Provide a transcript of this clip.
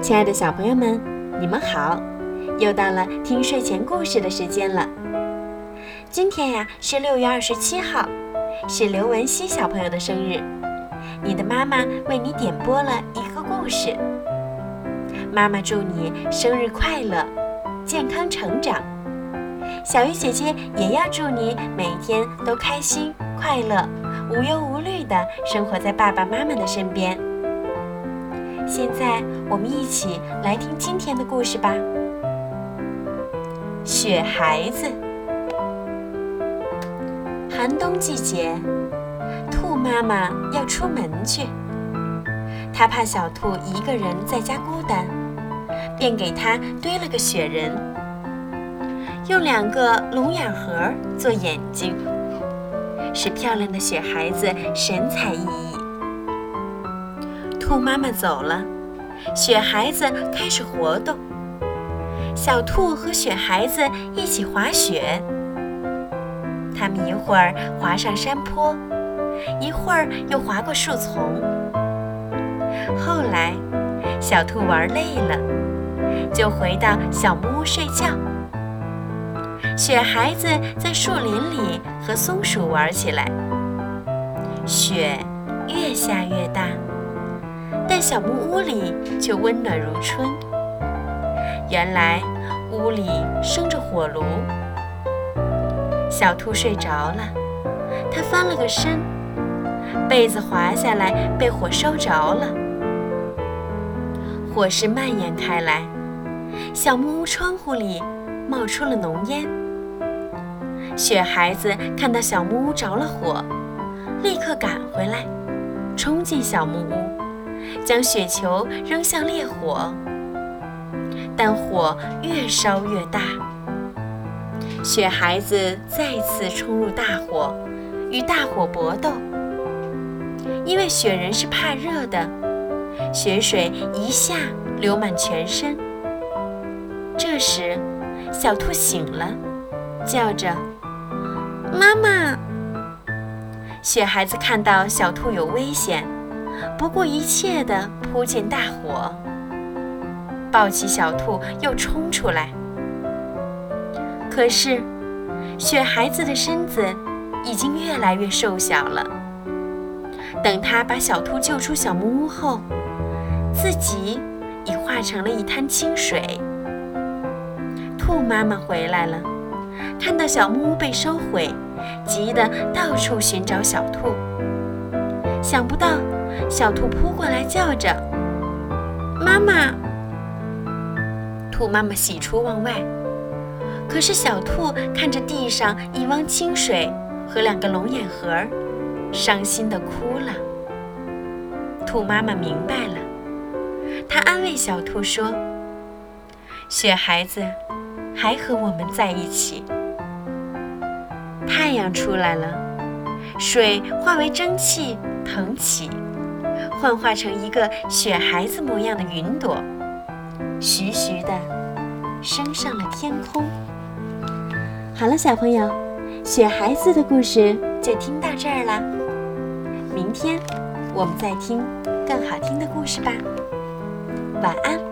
亲爱的小朋友们，你们好！又到了听睡前故事的时间了。今天呀是六月二十七号，是刘文熙小朋友的生日。你的妈妈为你点播了一个故事。妈妈祝你生日快乐，健康成长。小鱼姐姐也要祝你每天都开心快乐，无忧无虑的生活在爸爸妈妈的身边。现在我们一起来听今天的故事吧。雪孩子，寒冬季节，兔妈妈要出门去，她怕小兔一个人在家孤单，便给它堆了个雪人，用两个龙眼盒做眼睛，使漂亮的雪孩子神采奕奕。兔妈妈走了，雪孩子开始活动。小兔和雪孩子一起滑雪，他们一会儿滑上山坡，一会儿又滑过树丛。后来，小兔玩累了，就回到小木屋睡觉。雪孩子在树林里和松鼠玩起来，雪越下越大。但小木屋里却温暖如春。原来屋里生着火炉。小兔睡着了，它翻了个身，被子滑下来，被火烧着了。火势蔓延开来，小木屋窗户里冒出了浓烟。雪孩子看到小木屋着了火，立刻赶回来，冲进小木屋。将雪球扔向烈火，但火越烧越大。雪孩子再次冲入大火，与大火搏斗。因为雪人是怕热的，雪水一下流满全身。这时，小兔醒了，叫着：“妈妈！”雪孩子看到小兔有危险。不顾一切地扑进大火，抱起小兔又冲出来。可是，雪孩子的身子已经越来越瘦小了。等他把小兔救出小木屋后，自己已化成了一滩清水。兔妈妈回来了，看到小木屋被烧毁，急得到处寻找小兔。想不到。小兔扑过来，叫着：“妈妈！”兔妈妈喜出望外，可是小兔看着地上一汪清水和两个龙眼盒，伤心地哭了。兔妈妈明白了，她安慰小兔说：“雪孩子还和我们在一起。”太阳出来了，水化为蒸汽腾起。幻化成一个雪孩子模样的云朵，徐徐的升上了天空。好了，小朋友，雪孩子的故事就听到这儿了。明天我们再听更好听的故事吧。晚安。